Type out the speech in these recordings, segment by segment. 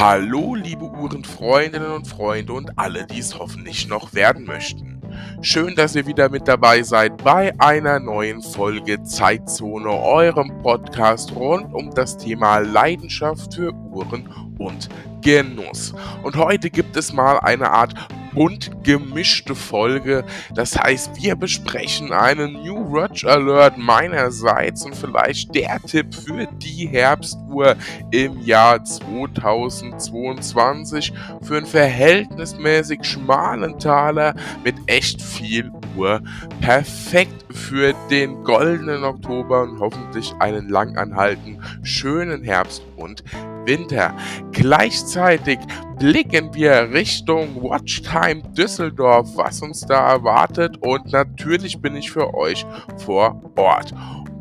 Hallo, liebe Uhrenfreundinnen und Freunde und alle, die es hoffentlich noch werden möchten. Schön, dass ihr wieder mit dabei seid bei einer neuen Folge Zeitzone, eurem Podcast rund um das Thema Leidenschaft für Uhren und Genuss. Und heute gibt es mal eine Art bunt gemischte Folge. Das heißt, wir besprechen einen New Watch Alert meinerseits und vielleicht der Tipp für die Herbstuhr im Jahr 2022 für einen verhältnismäßig schmalen Taler mit echt viel Uhr. Perfekt für den goldenen Oktober und hoffentlich einen langanhaltenden, schönen Herbst und Winter. Gleichzeitig blicken wir Richtung Watchtime Düsseldorf, was uns da erwartet und natürlich bin ich für euch vor Ort.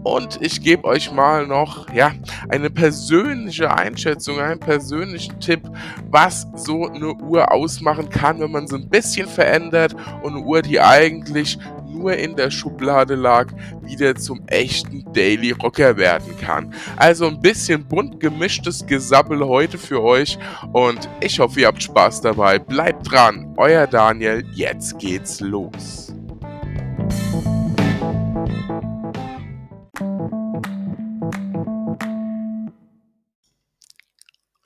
Und ich gebe euch mal noch ja, eine persönliche Einschätzung, einen persönlichen Tipp, was so eine Uhr ausmachen kann, wenn man sie ein bisschen verändert und eine Uhr, die eigentlich nur in der Schublade lag, wieder zum echten Daily Rocker werden kann. Also ein bisschen bunt gemischtes Gesabbel heute für euch und ich hoffe, ihr habt Spaß dabei. Bleibt dran, euer Daniel, jetzt geht's los.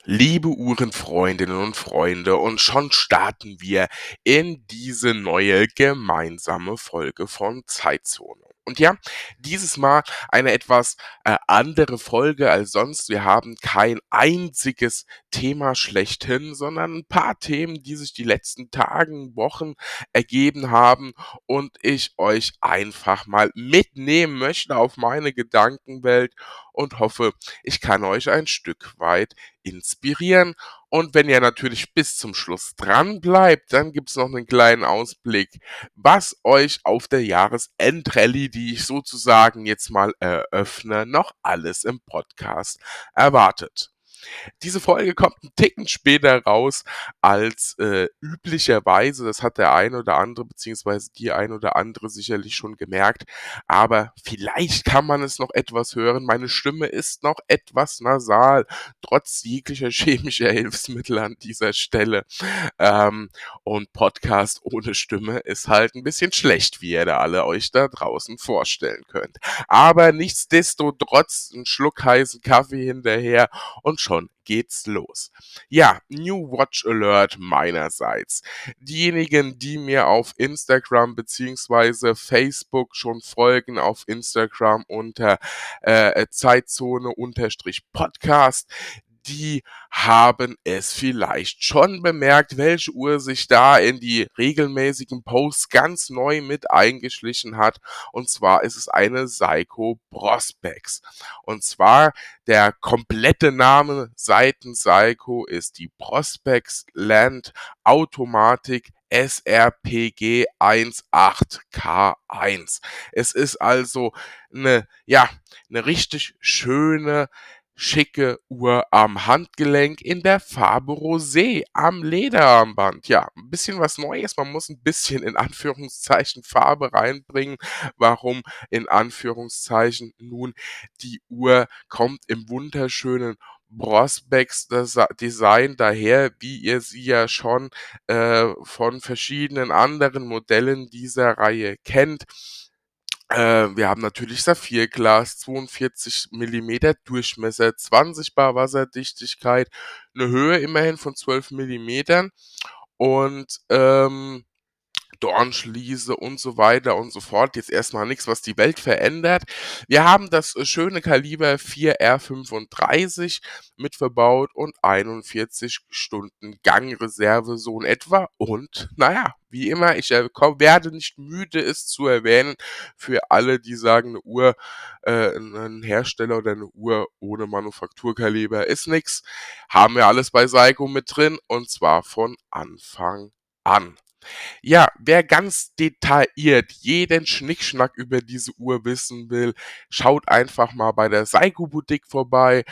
Liebe Uhrenfreundinnen und Freunde, und schon starten wir in diese neue gemeinsame Folge von Zeitzone. Und ja, dieses Mal eine etwas äh, andere Folge als sonst. Wir haben kein einziges Thema schlechthin, sondern ein paar Themen, die sich die letzten Tagen, Wochen ergeben haben und ich euch einfach mal mitnehmen möchte auf meine Gedankenwelt und hoffe, ich kann euch ein Stück weit inspirieren. Und wenn ihr natürlich bis zum Schluss dran bleibt, dann gibt's noch einen kleinen Ausblick, was euch auf der Jahresendrallye, die ich sozusagen jetzt mal eröffne, noch alles im Podcast erwartet. Diese Folge kommt ein Ticken später raus als äh, üblicherweise. Das hat der ein oder andere beziehungsweise die ein oder andere sicherlich schon gemerkt. Aber vielleicht kann man es noch etwas hören. Meine Stimme ist noch etwas nasal, trotz jeglicher chemischer Hilfsmittel an dieser Stelle. Ähm, und Podcast ohne Stimme ist halt ein bisschen schlecht, wie ihr da alle euch da draußen vorstellen könnt. Aber nichtsdestotrotz ein Schluck heißen Kaffee hinterher und schon schon geht's los. Ja, New Watch Alert meinerseits. Diejenigen, die mir auf Instagram beziehungsweise Facebook schon folgen, auf Instagram unter äh, Zeitzone-Podcast, die haben es vielleicht schon bemerkt, welche Uhr sich da in die regelmäßigen Posts ganz neu mit eingeschlichen hat. Und zwar ist es eine Psycho Prospex. Und zwar der komplette Name seitens Psycho ist die Prospex Land Automatik SRPG 18K1. Es ist also eine, ja, eine richtig schöne schicke Uhr am Handgelenk in der Farbe Rosé am Lederarmband. Ja, ein bisschen was Neues. Man muss ein bisschen in Anführungszeichen Farbe reinbringen. Warum in Anführungszeichen? Nun, die Uhr kommt im wunderschönen Brosbecks Design daher, wie ihr sie ja schon äh, von verschiedenen anderen Modellen dieser Reihe kennt. Äh, wir haben natürlich Saphirglas, 42 Millimeter Durchmesser, 20 Bar Wasserdichtigkeit, eine Höhe immerhin von 12 Millimetern. Und ähm, Dornschliese und so weiter und so fort. Jetzt erstmal nichts, was die Welt verändert. Wir haben das äh, schöne Kaliber 4R35 mit verbaut und 41 Stunden Gangreserve so in etwa. Und naja, wie immer, ich werde nicht müde, es zu erwähnen, für alle, die sagen, eine Uhr, äh, ein Hersteller oder eine Uhr ohne Manufakturkaliber ist nix, haben wir alles bei Seiko mit drin und zwar von Anfang an. Ja, wer ganz detailliert jeden Schnickschnack über diese Uhr wissen will, schaut einfach mal bei der Seiko Boutique vorbei.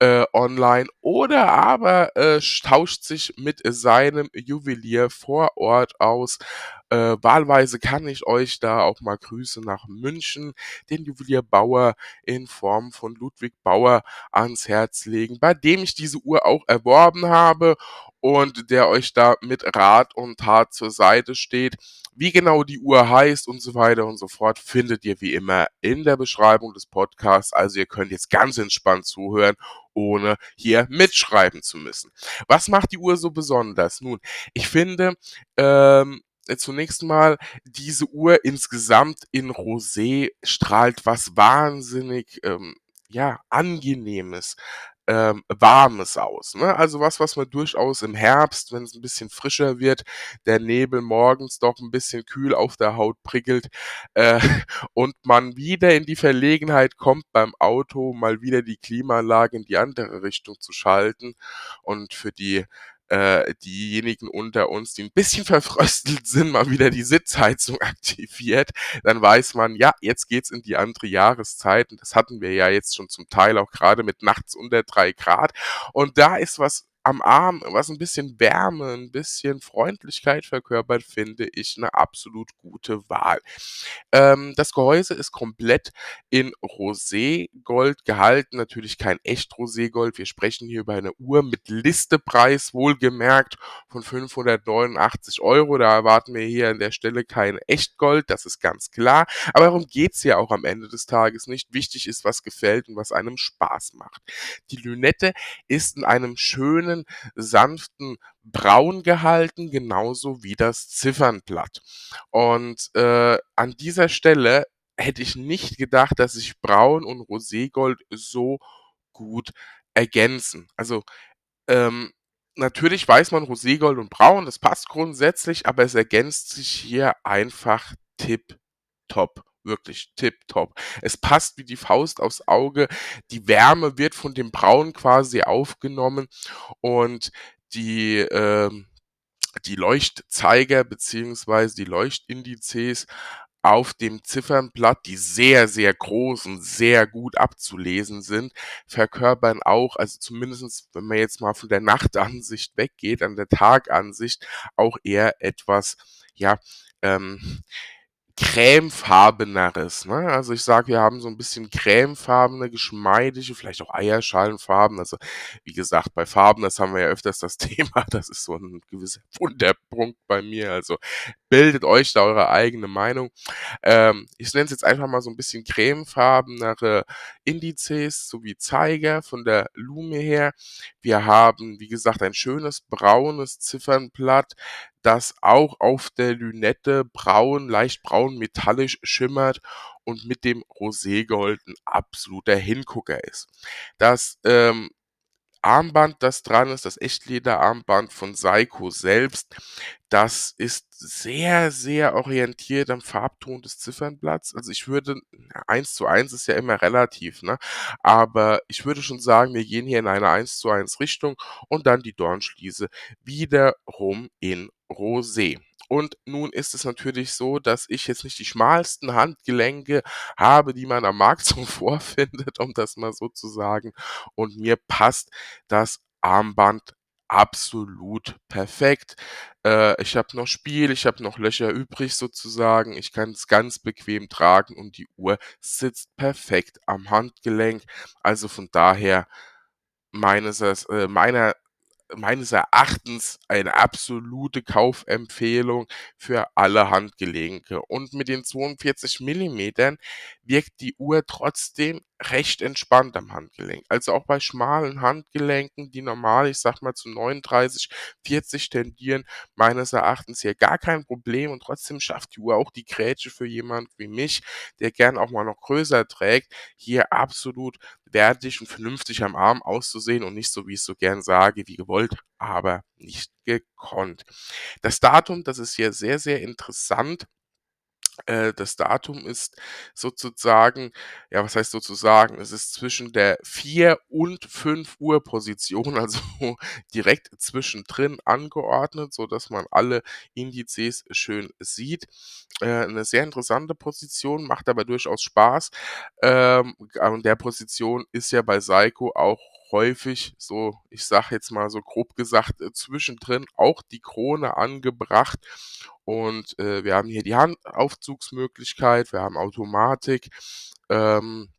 Äh, online oder aber äh, tauscht sich mit seinem Juwelier vor Ort aus. Äh, wahlweise kann ich euch da auch mal Grüße nach München, den Juwelier Bauer in Form von Ludwig Bauer ans Herz legen, bei dem ich diese Uhr auch erworben habe und der euch da mit Rat und Tat zur Seite steht. Wie genau die Uhr heißt und so weiter und so fort, findet ihr wie immer in der Beschreibung des Podcasts. Also ihr könnt jetzt ganz entspannt zuhören, ohne hier mitschreiben zu müssen. Was macht die Uhr so besonders? Nun, ich finde, ähm, zunächst mal diese Uhr insgesamt in Rosé strahlt was wahnsinnig ähm, ja angenehmes ähm, Warmes aus. Ne? Also was, was man durchaus im Herbst, wenn es ein bisschen frischer wird, der Nebel morgens doch ein bisschen kühl auf der Haut prickelt äh, und man wieder in die Verlegenheit kommt, beim Auto mal wieder die Klimaanlage in die andere Richtung zu schalten und für die äh, diejenigen unter uns, die ein bisschen verfröstelt sind, mal wieder die Sitzheizung aktiviert, dann weiß man, ja, jetzt geht's in die andere Jahreszeit. Und das hatten wir ja jetzt schon zum Teil auch gerade mit nachts unter drei Grad. Und da ist was am Arm, was ein bisschen Wärme, ein bisschen Freundlichkeit verkörpert, finde ich eine absolut gute Wahl. Ähm, das Gehäuse ist komplett in Roségold gehalten, natürlich kein echt Roségold. Wir sprechen hier über eine Uhr mit Listepreis, wohlgemerkt, von 589 Euro. Da erwarten wir hier an der Stelle kein Echtgold, das ist ganz klar. Aber darum geht's ja auch am Ende des Tages nicht. Wichtig ist, was gefällt und was einem Spaß macht. Die Lünette ist in einem schönen schönen, sanften Braun gehalten, genauso wie das Ziffernblatt. Und äh, an dieser Stelle hätte ich nicht gedacht, dass sich Braun und Roségold so gut ergänzen. Also ähm, natürlich weiß man Roségold und Braun, das passt grundsätzlich, aber es ergänzt sich hier einfach tipp top wirklich tipptopp. Es passt wie die Faust aufs Auge. Die Wärme wird von dem Braun quasi aufgenommen und die, ähm, die Leuchtzeiger beziehungsweise die Leuchtindizes auf dem Ziffernblatt, die sehr, sehr groß und sehr gut abzulesen sind, verkörpern auch, also zumindestens, wenn man jetzt mal von der Nachtansicht weggeht, an der Tagansicht, auch eher etwas, ja, ähm, cremefarbeneres. Ne? Also ich sage, wir haben so ein bisschen cremefarbene, geschmeidige, vielleicht auch Eierschalenfarben. Also wie gesagt, bei Farben, das haben wir ja öfters das Thema, das ist so ein gewisser Wunderpunkt bei mir. Also bildet euch da eure eigene Meinung. Ähm, ich nenne es jetzt einfach mal so ein bisschen cremefarbenere Indizes sowie Zeiger von der Lume her. Wir haben, wie gesagt, ein schönes braunes Ziffernblatt, das auch auf der Lünette braun, leicht braun metallisch schimmert und mit dem Roségold ein absoluter Hingucker ist. Das ähm, Armband, das dran ist, das Echtlederarmband von Seiko selbst, das ist sehr, sehr orientiert am Farbton des Ziffernblatts. Also ich würde, eins zu eins ist ja immer relativ, ne? Aber ich würde schon sagen, wir gehen hier in eine eins zu eins Richtung und dann die Dornschliese wiederum in Rosé. Und nun ist es natürlich so, dass ich jetzt nicht die schmalsten Handgelenke habe, die man am Markt so vorfindet, um das mal so zu sagen. Und mir passt das Armband absolut perfekt. Äh, ich habe noch Spiel, ich habe noch Löcher übrig sozusagen. Ich kann es ganz bequem tragen und die Uhr sitzt perfekt am Handgelenk. Also von daher meines, äh, meiner meines Erachtens eine absolute Kaufempfehlung für alle Handgelenke. Und mit den 42 Millimetern wirkt die Uhr trotzdem recht entspannt am Handgelenk. Also auch bei schmalen Handgelenken, die normal, ich sag mal zu 39, 40 tendieren, meines Erachtens hier gar kein Problem und trotzdem schafft die Uhr auch die Grätsche für jemand wie mich, der gern auch mal noch größer trägt, hier absolut wertig und vernünftig am Arm auszusehen und nicht so, wie ich so gern sage, wie gewollt, aber nicht gekonnt. Das Datum, das ist hier sehr, sehr interessant. Äh, das Datum ist sozusagen ja, was heißt sozusagen? Es ist zwischen der 4 und 5 Uhr Position, also direkt zwischendrin angeordnet, so dass man alle Indizes schön sieht. Äh, 'ne sehr interessante Position, macht aber durchaus Spaß. Ähm, an der Position ist ja bei Seiko auch häufig so, ich sage jetzt mal so grob gesagt, äh, zwischendrin auch die Krone angebracht. Und äh, wir haben hier die Handaufzugsmöglichkeit, wir haben Automatik. Ähm,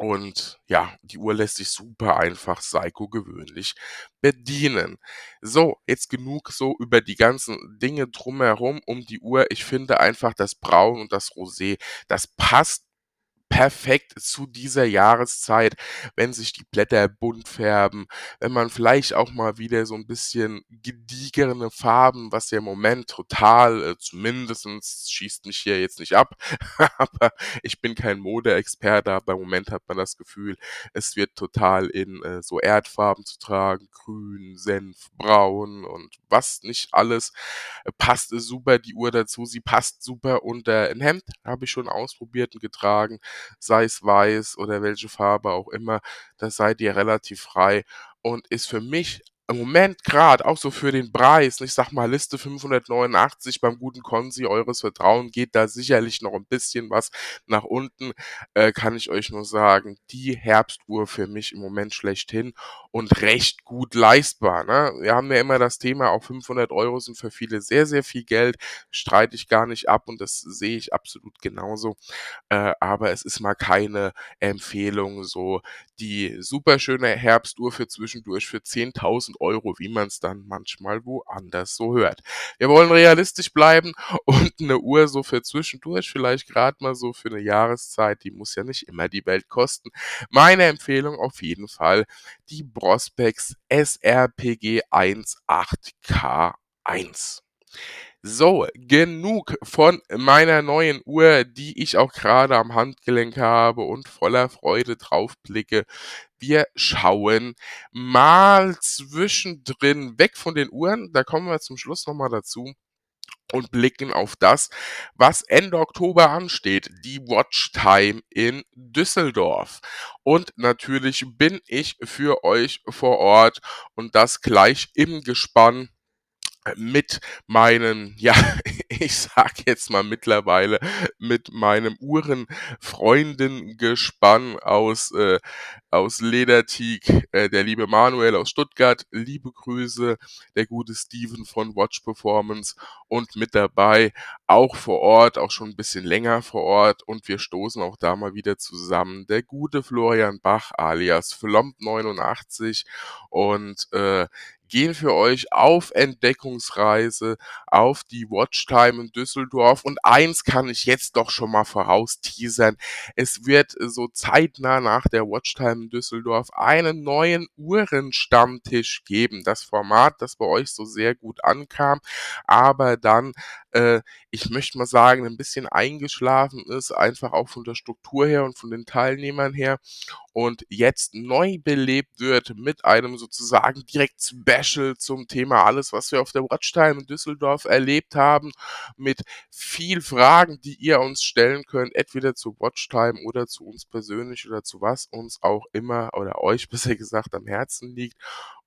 und ja, die Uhr lässt sich super einfach psycho-gewöhnlich bedienen. So, jetzt genug so über die ganzen Dinge drumherum um die Uhr. Ich finde einfach das Braun und das Rosé, das passt perfekt zu dieser Jahreszeit, wenn sich die Blätter bunt färben, wenn man vielleicht auch mal wieder so ein bisschen gediegene Farben, was ja im Moment total, äh, zumindestens schießt mich hier jetzt nicht ab, aber ich bin kein Modeexperte, aber im Moment hat man das Gefühl, es wird total in äh, so Erdfarben zu tragen, grün, Senf, braun und was nicht alles, äh, passt super die Uhr dazu. Sie passt super unter ein Hemd, habe ich schon ausprobiert und getragen sei es weiß oder welche Farbe auch immer, da seid ihr relativ frei und ist für mich im Moment gerade auch so für den Preis, ich sag mal Liste 589 beim guten Konsi eures Vertrauen geht da sicherlich noch ein bisschen was nach unten, äh, kann ich euch nur sagen, die Herbstuhr für mich im Moment schlechthin und recht gut leistbar. Ne? Wir haben ja immer das Thema, auch 500 Euro sind für viele sehr, sehr viel Geld, streite ich gar nicht ab und das sehe ich absolut genauso. Äh, aber es ist mal keine Empfehlung, so die super schöne Herbstuhr für zwischendurch für 10.000 Euro, wie man es dann manchmal woanders so hört. Wir wollen realistisch bleiben und eine Uhr so für zwischendurch, vielleicht gerade mal so für eine Jahreszeit, die muss ja nicht immer die Welt kosten. Meine Empfehlung auf jeden Fall die Brospex SRPG 18K1. So, genug von meiner neuen Uhr, die ich auch gerade am Handgelenk habe und voller Freude drauf blicke. Wir schauen mal zwischendrin weg von den Uhren, da kommen wir zum Schluss nochmal dazu und blicken auf das, was Ende Oktober ansteht, die Watchtime in Düsseldorf. Und natürlich bin ich für euch vor Ort und das gleich im Gespann mit meinen, ja, ich sag jetzt mal mittlerweile, mit meinem Uhrenfreundengespann aus, äh, aus Lederteak, äh, der liebe Manuel aus Stuttgart, liebe Grüße, der gute Steven von Watch Performance und mit dabei auch vor Ort, auch schon ein bisschen länger vor Ort und wir stoßen auch da mal wieder zusammen, der gute Florian Bach alias Flomp89 und äh, gehen für euch auf Entdeckungsreise auf die Watchtime in Düsseldorf. Und eins kann ich jetzt doch schon mal voraus teasern. Es wird so zeitnah nach der Watchtime in Düsseldorf einen neuen Uhrenstammtisch geben. Das Format, das bei euch so sehr gut ankam, aber dann äh, ich möchte mal sagen, ein bisschen eingeschlafen ist, einfach auch von der Struktur her und von den Teilnehmern her und jetzt neu belebt wird mit einem sozusagen direkt Special zum Thema alles, was wir auf der Watchtime in Düsseldorf erlebt haben, mit viel Fragen, die ihr uns stellen könnt, entweder zu Watchtime oder zu uns persönlich oder zu was uns auch immer oder euch besser gesagt am Herzen liegt.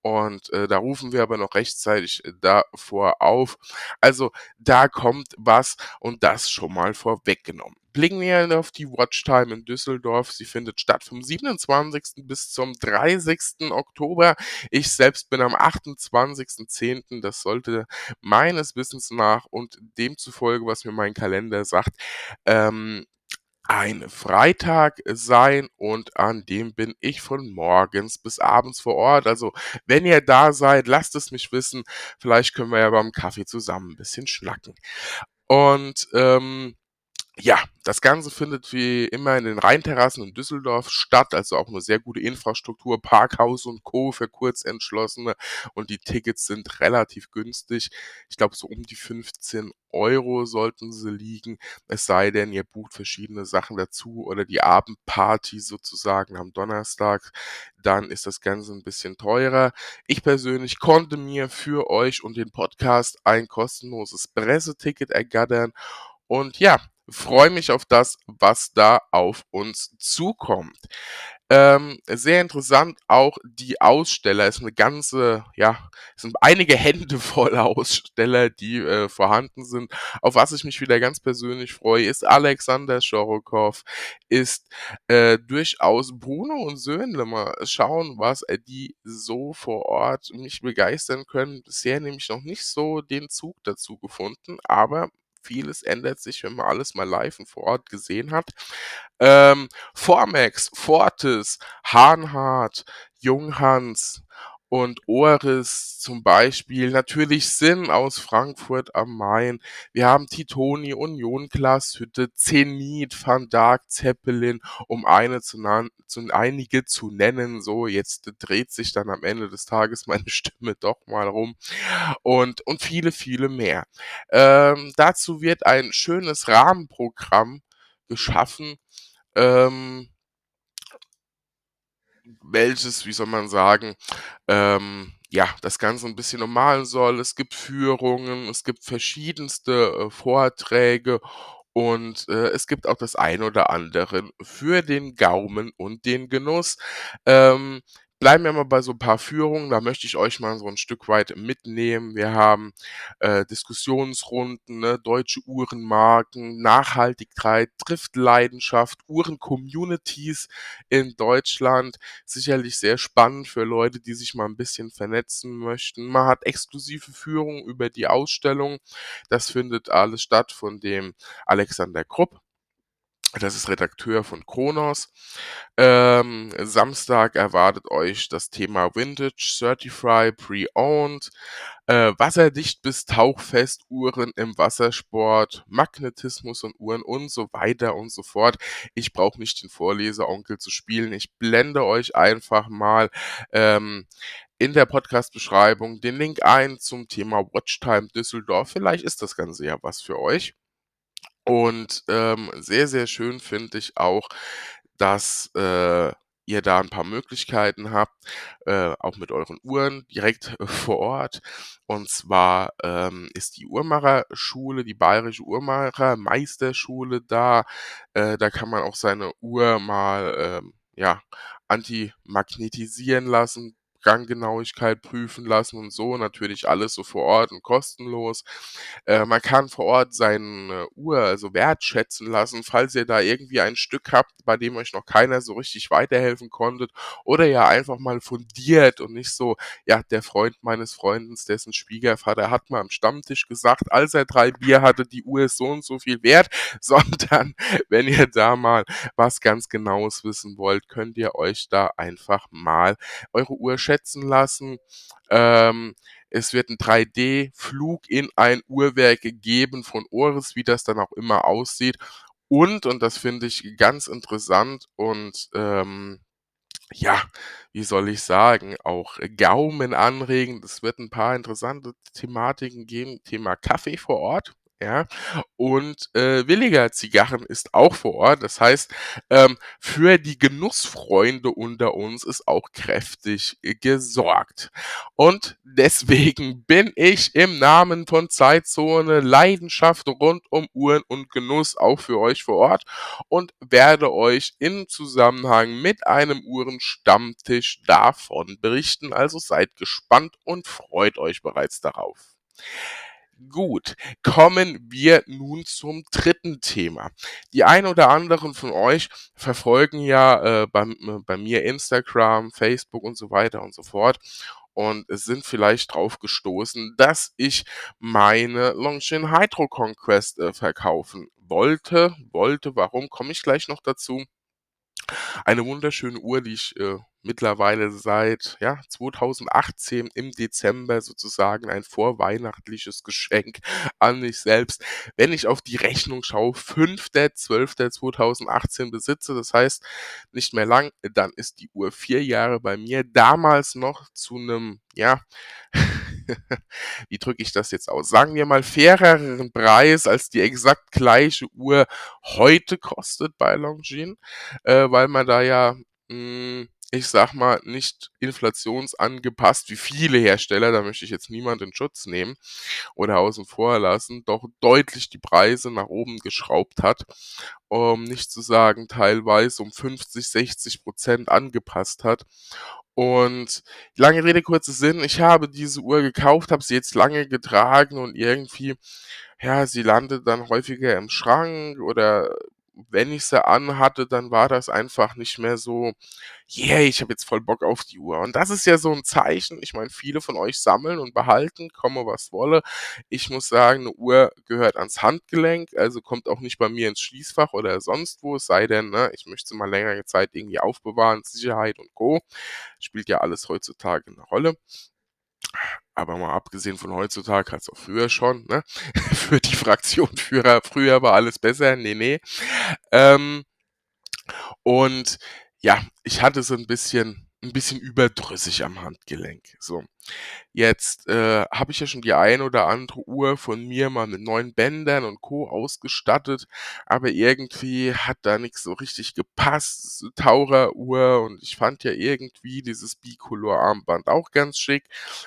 Und äh, da rufen wir aber noch rechtzeitig äh, davor auf. Also da kommt was und das schon mal vorweggenommen. Blicken wir auf die Watchtime in Düsseldorf. Sie findet statt vom 27. bis zum 30. Oktober. Ich selbst bin am 28.10. Das sollte meines Wissens nach und demzufolge, was mir mein Kalender sagt, ähm, ein Freitag sein und an dem bin ich von morgens bis abends vor Ort. Also, wenn ihr da seid, lasst es mich wissen. Vielleicht können wir ja beim Kaffee zusammen ein bisschen schnacken. Und ähm, ja, das Ganze findet wie immer in den Rheinterrassen in Düsseldorf statt, also auch eine sehr gute Infrastruktur, Parkhaus und Co. für Kurzentschlossene und die Tickets sind relativ günstig. Ich glaube, so um die 15 Euro sollten sie liegen, es sei denn, ihr bucht verschiedene Sachen dazu oder die Abendparty sozusagen am Donnerstag, dann ist das Ganze ein bisschen teurer. Ich persönlich konnte mir für euch und den Podcast ein kostenloses Presseticket ergattern und ja, freue mich auf das, was da auf uns zukommt. Ähm, sehr interessant auch die Aussteller. Es ist eine ganze, ja, es sind einige Hände voll Aussteller, die äh, vorhanden sind. Auf was ich mich wieder ganz persönlich freue, ist Alexander Schorokow, ist äh, durchaus Bruno und Söhnle. Mal schauen, was äh, die so vor Ort mich begeistern können. Bisher nämlich noch nicht so den Zug dazu gefunden, aber vieles ändert sich, wenn man alles mal live und vor Ort gesehen hat. Ähm, Formex, Fortis, Hahnhardt, Junghans, und Oris zum Beispiel, natürlich Sinn aus Frankfurt am Main. Wir haben Titoni, Union Glashütte, Zenit, Van Dark, Zeppelin, um eine zu, zu einige zu nennen. So, jetzt dreht sich dann am Ende des Tages meine Stimme doch mal rum. Und, und viele, viele mehr. Ähm, dazu wird ein schönes Rahmenprogramm geschaffen. Ähm, welches, wie soll man sagen, ähm, ja, das Ganze ein bisschen normal soll. Es gibt Führungen, es gibt verschiedenste äh, Vorträge und äh, es gibt auch das ein oder andere für den Gaumen und den Genuss. Ähm, Bleiben wir mal bei so ein paar Führungen, da möchte ich euch mal so ein Stück weit mitnehmen. Wir haben äh, Diskussionsrunden, ne, deutsche Uhrenmarken, Nachhaltigkeit, trifft Leidenschaft, Uhren-Communities in Deutschland. Sicherlich sehr spannend für Leute, die sich mal ein bisschen vernetzen möchten. Man hat exklusive Führungen über die Ausstellung. Das findet alles statt von dem Alexander Krupp. Das ist Redakteur von Kronos. Ähm, Samstag erwartet euch das Thema Vintage, Certified, Pre-Owned, äh, wasserdicht bis tauchfest Uhren im Wassersport, Magnetismus und Uhren und so weiter und so fort. Ich brauche nicht den Vorleseonkel zu spielen. Ich blende euch einfach mal ähm, in der Podcast-Beschreibung den Link ein zum Thema Watchtime Düsseldorf. Vielleicht ist das Ganze ja was für euch. Und ähm, sehr, sehr schön finde ich auch, dass äh, ihr da ein paar Möglichkeiten habt, äh, auch mit euren Uhren direkt äh, vor Ort. Und zwar ähm, ist die Uhrmacherschule, die Bayerische Uhrmacher-Meisterschule da. Äh, da kann man auch seine Uhr mal ähm, ja, antimagnetisieren lassen, Ganggenauigkeit prüfen lassen und so. Natürlich alles so vor Ort und kostenlos. Äh, man kann vor Ort seine Uhr also wertschätzen lassen, falls ihr da irgendwie ein Stück habt, bei dem euch noch keiner so richtig weiterhelfen konntet oder ja einfach mal fundiert und nicht so, ja, der Freund meines Freundes, dessen Schwiegervater hat mal am Stammtisch gesagt, als er drei Bier hatte, die Uhr ist so und so viel wert, sondern wenn ihr da mal was ganz Genaues wissen wollt, könnt ihr euch da einfach mal eure Uhr schätzen schätzen lassen. Ähm, es wird ein 3D-Flug in ein Uhrwerk gegeben von Oris, wie das dann auch immer aussieht. Und, und das finde ich ganz interessant und ähm, ja, wie soll ich sagen, auch Gaumen anregend. Es wird ein paar interessante Thematiken geben. Thema Kaffee vor Ort ja. Und äh, Williger Zigarren ist auch vor Ort. Das heißt, ähm, für die Genussfreunde unter uns ist auch kräftig äh, gesorgt. Und deswegen bin ich im Namen von Zeitzone Leidenschaft rund um Uhren und Genuss auch für euch vor Ort und werde euch im Zusammenhang mit einem Uhrenstammtisch davon berichten. Also seid gespannt und freut euch bereits darauf. Gut, kommen wir nun zum dritten Thema. Die ein oder anderen von euch verfolgen ja äh, bei, äh, bei mir Instagram, Facebook und so weiter und so fort und sind vielleicht drauf gestoßen, dass ich meine Longchin Hydro Conquest äh, verkaufen wollte. Wollte, warum, komme ich gleich noch dazu. Eine wunderschöne Uhr, die ich äh, mittlerweile seit ja, 2018 im Dezember sozusagen ein vorweihnachtliches Geschenk an mich selbst. Wenn ich auf die Rechnung schaue, 5.12.2018 besitze, das heißt nicht mehr lang, dann ist die Uhr vier Jahre bei mir. Damals noch zu einem, ja, wie drücke ich das jetzt aus? Sagen wir mal faireren Preis als die exakt gleiche Uhr heute kostet bei Longines, äh, weil man da ja mh, hm, ich sag mal, nicht inflationsangepasst wie viele Hersteller, da möchte ich jetzt niemand in Schutz nehmen oder außen vor lassen, doch deutlich die Preise nach oben geschraubt hat, um nicht zu sagen teilweise um 50, 60 Prozent angepasst hat. Und lange Rede, kurzer Sinn, ich habe diese Uhr gekauft, habe sie jetzt lange getragen und irgendwie, ja, sie landet dann häufiger im Schrank oder wenn ich sie anhatte, dann war das einfach nicht mehr so, yeah, ich habe jetzt voll Bock auf die Uhr. Und das ist ja so ein Zeichen. Ich meine, viele von euch sammeln und behalten, komme was wolle. Ich muss sagen, eine Uhr gehört ans Handgelenk, also kommt auch nicht bei mir ins Schließfach oder sonst wo, es sei denn, ne, ich möchte sie mal längere Zeit irgendwie aufbewahren, Sicherheit und Co. Spielt ja alles heutzutage eine Rolle. Aber mal abgesehen von heutzutage, hat's auch früher schon, ne? Für die Fraktionenführer, früher war alles besser, ne, ne. Ähm, und ja, ich hatte so ein bisschen ein bisschen überdrüssig am Handgelenk, so. Jetzt, äh, habe ich ja schon die ein oder andere Uhr von mir mal mit neuen Bändern und Co. ausgestattet, aber irgendwie hat da nix so richtig gepasst, Taucheruhr und ich fand ja irgendwie dieses Bicolor-Armband auch ganz schick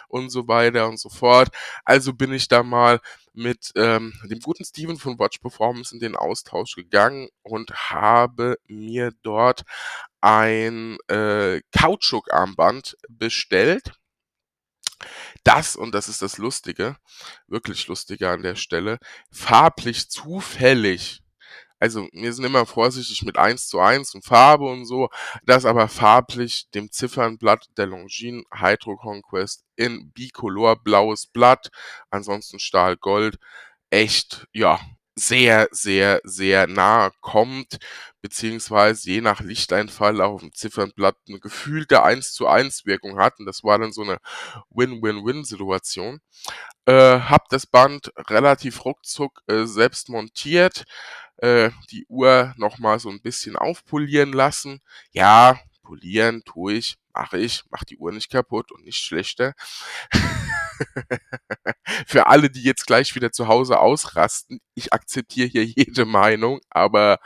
und so weiter und so fort. Also bin ich da mal mit, ähm, dem guten Steven von Watch Performance in den Austausch gegangen und habe mir dort ein, äh, Kautschukarmband bestellt das, und das ist das Lustige, wirklich Lustige an der Stelle, farblich zufällig also wir sind immer vorsichtig mit 1 zu 1 und Farbe und so, das aber farblich dem Ziffernblatt der Longines Hydro Conquest in Bicolor blaues Blatt, ansonsten Stahl Gold, echt, ja, sehr, sehr, sehr nahe kommt, beziehungsweise je nach Lichteinfall auf dem Ziffernblatt eine gefühlte 1 zu 1 Wirkung hat. Und das war dann so eine Win-Win-Win-Situation. Äh, hab das Band relativ ruckzuck äh, selbst montiert, äh, die Uhr nochmal so ein bisschen aufpolieren lassen. Ja, polieren tue ich, mache ich, mach die Uhr nicht kaputt und nicht schlechter. Für alle, die jetzt gleich wieder zu Hause ausrasten, ich akzeptiere hier jede Meinung, aber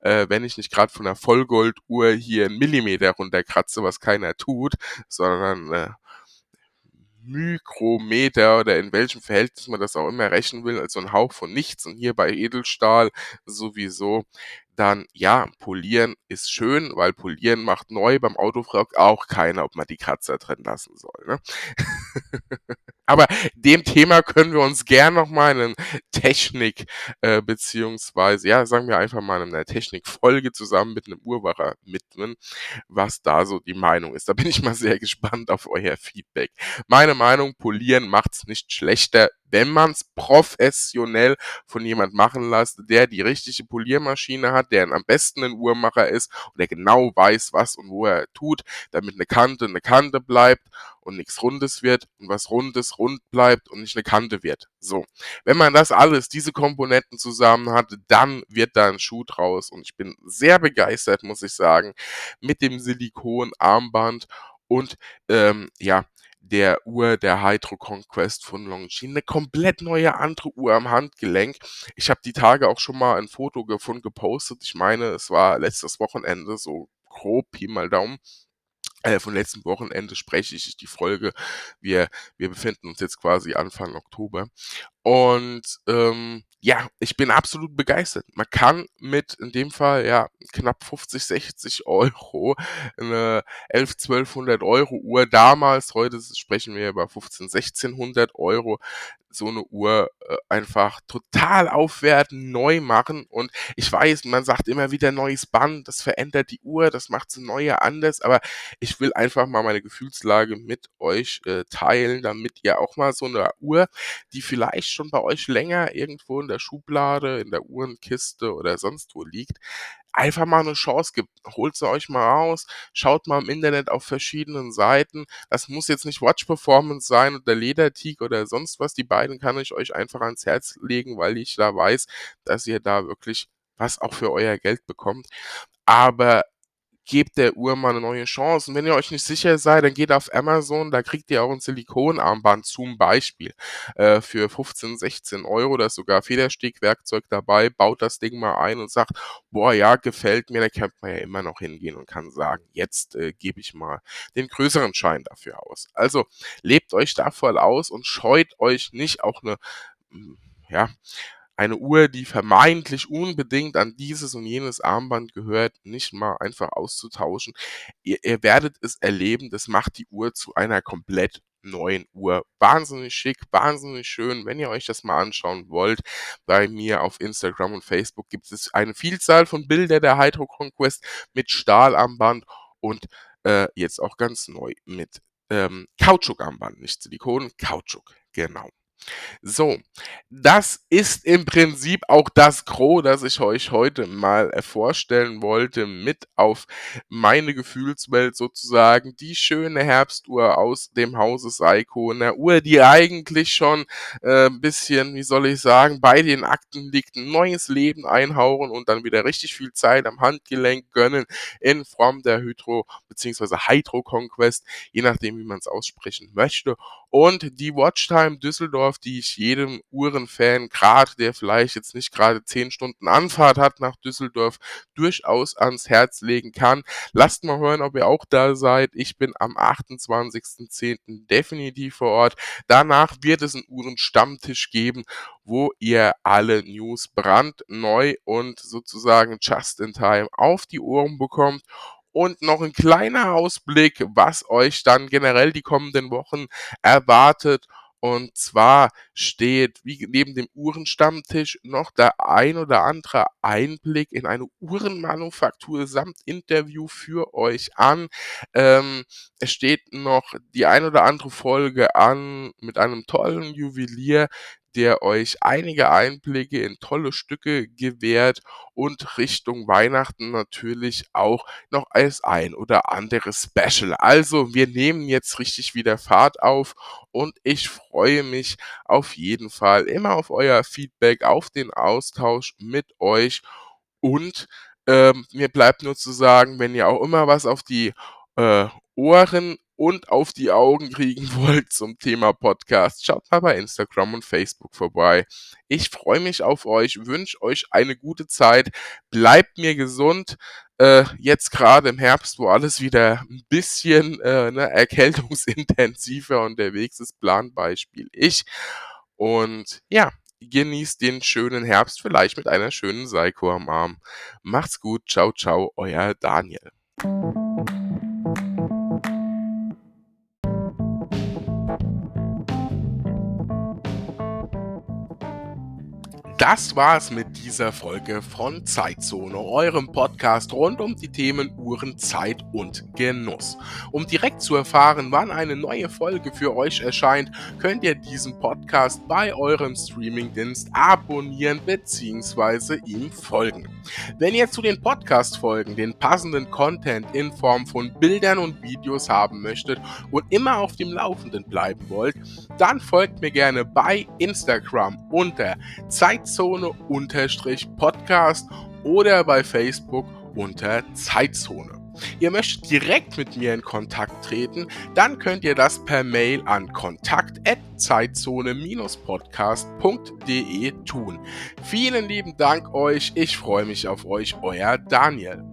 äh, wenn ich nicht gerade von der Vollgolduhr hier einen Millimeter runterkratze, was keiner tut, sondern äh, Mikrometer oder in welchem Verhältnis man das auch immer rechnen will, also ein Hauch von nichts und hier bei Edelstahl sowieso, dann ja, polieren ist schön, weil polieren macht neu. Beim Auto fragt auch keiner, ob man die Kratzer drin lassen soll. Ne? Aber dem Thema können wir uns gern noch mal in Technik äh, beziehungsweise ja, sagen wir einfach mal in einer Technikfolge zusammen mit einem Uhrwacher widmen, was da so die Meinung ist. Da bin ich mal sehr gespannt auf euer Feedback. Meine Meinung, polieren macht's nicht schlechter, wenn man es professionell von jemand machen lässt, der die richtige Poliermaschine hat, der am besten ein Uhrmacher ist und der genau weiß, was und wo er tut, damit eine Kante eine Kante bleibt und nichts Rundes wird und was Rundes rund bleibt und nicht eine Kante wird. So. Wenn man das alles, diese Komponenten zusammen hat, dann wird da ein Schuh draus und ich bin sehr begeistert, muss ich sagen, mit dem Silikon-Armband und ähm, ja, der Uhr der Hydro Conquest von Longines. Eine komplett neue andere Uhr am Handgelenk. Ich habe die Tage auch schon mal ein Foto gefunden, gepostet. Ich meine, es war letztes Wochenende, so grob, Pi mal Daumen. Äh, von letzten Wochenende spreche ich die Folge. Wir, wir befinden uns jetzt quasi Anfang Oktober. Und ähm, ja, ich bin absolut begeistert. Man kann mit in dem Fall ja knapp 50, 60 Euro eine 11, 1200 Euro Uhr damals, heute sprechen wir über 15, 1600 Euro, so eine Uhr äh, einfach total aufwerten, neu machen. Und ich weiß, man sagt immer wieder neues Band, das verändert die Uhr, das macht sie neue anders, aber ich will einfach mal meine Gefühlslage mit euch äh, teilen, damit ihr auch mal so eine Uhr, die vielleicht schon bei euch länger irgendwo in der Schublade, in der Uhrenkiste oder sonst wo liegt, einfach mal eine Chance gibt. Holt sie euch mal raus, schaut mal im Internet auf verschiedenen Seiten. Das muss jetzt nicht Watch Performance sein oder Lederteak oder sonst was. Die beiden kann ich euch einfach ans Herz legen, weil ich da weiß, dass ihr da wirklich was auch für euer Geld bekommt. Aber gebt der Uhr mal eine neue Chance. Und wenn ihr euch nicht sicher seid, dann geht auf Amazon, da kriegt ihr auch ein Silikonarmband zum Beispiel äh, für 15, 16 Euro. Da ist sogar Federstegwerkzeug dabei. Baut das Ding mal ein und sagt, boah, ja, gefällt mir. Da kann man ja immer noch hingehen und kann sagen, jetzt äh, gebe ich mal den größeren Schein dafür aus. Also lebt euch da voll aus und scheut euch nicht auch eine hm, ja, eine Uhr, die vermeintlich unbedingt an dieses und jenes Armband gehört, nicht mal einfach auszutauschen. Ihr, ihr werdet es erleben, das macht die Uhr zu einer komplett neuen Uhr. Wahnsinnig schick, wahnsinnig schön. Wenn ihr euch das mal anschauen wollt, bei mir auf Instagram und Facebook gibt es eine Vielzahl von Bildern der Hydro Conquest mit Stahlarmband und äh, jetzt auch ganz neu mit ähm, Kautschukarmband, nicht Silikon, Kautschuk, genau. So, das ist im Prinzip auch das Gros, das ich euch heute mal äh, vorstellen wollte, mit auf meine Gefühlswelt sozusagen. Die schöne Herbstuhr aus dem Hause Seiko, eine Uhr, die eigentlich schon äh, ein bisschen, wie soll ich sagen, bei den Akten liegt, ein neues Leben einhauchen und dann wieder richtig viel Zeit am Handgelenk gönnen in Form der Hydro bzw. Hydro Conquest, je nachdem, wie man es aussprechen möchte. Und die Watchtime Düsseldorf, die ich jedem Uhrenfan, gerade der vielleicht jetzt nicht gerade zehn Stunden Anfahrt hat nach Düsseldorf, durchaus ans Herz legen kann. Lasst mal hören, ob ihr auch da seid. Ich bin am 28.10. definitiv vor Ort. Danach wird es einen Uhrenstammtisch geben, wo ihr alle News brandneu und sozusagen just in time auf die Ohren bekommt und noch ein kleiner Ausblick, was euch dann generell die kommenden Wochen erwartet. Und zwar steht wie neben dem Uhrenstammtisch noch der ein oder andere Einblick in eine Uhrenmanufaktur samt Interview für euch an. Ähm, es steht noch die ein oder andere Folge an mit einem tollen Juwelier, der euch einige Einblicke in tolle Stücke gewährt und Richtung Weihnachten natürlich auch noch als ein oder andere Special. Also wir nehmen jetzt richtig wieder Fahrt auf und ich freue mich auf jeden Fall immer auf euer Feedback, auf den Austausch mit euch und ähm, mir bleibt nur zu sagen, wenn ihr auch immer was auf die äh, Ohren und auf die Augen kriegen wollt zum Thema Podcast, schaut mal bei Instagram und Facebook vorbei. Ich freue mich auf euch, wünsche euch eine gute Zeit, bleibt mir gesund. Äh, jetzt gerade im Herbst, wo alles wieder ein bisschen äh, ne, erkältungsintensiver unterwegs ist, Planbeispiel ich. Und ja, genießt den schönen Herbst vielleicht mit einer schönen Seiko am Arm. Macht's gut, ciao, ciao, euer Daniel. Das war's mit dieser Folge von Zeitzone, eurem Podcast rund um die Themen Uhren, Zeit und Genuss. Um direkt zu erfahren, wann eine neue Folge für euch erscheint, könnt ihr diesen Podcast bei eurem Streamingdienst abonnieren bzw. ihm folgen. Wenn ihr zu den Podcast-Folgen den passenden Content in Form von Bildern und Videos haben möchtet und immer auf dem Laufenden bleiben wollt, dann folgt mir gerne bei Instagram unter Zeitzone Zeitzone-Podcast oder bei Facebook unter Zeitzone. Ihr möchtet direkt mit mir in Kontakt treten, dann könnt ihr das per Mail an kontakt@zeitzone-podcast.de tun. Vielen lieben Dank euch, ich freue mich auf euch, euer Daniel.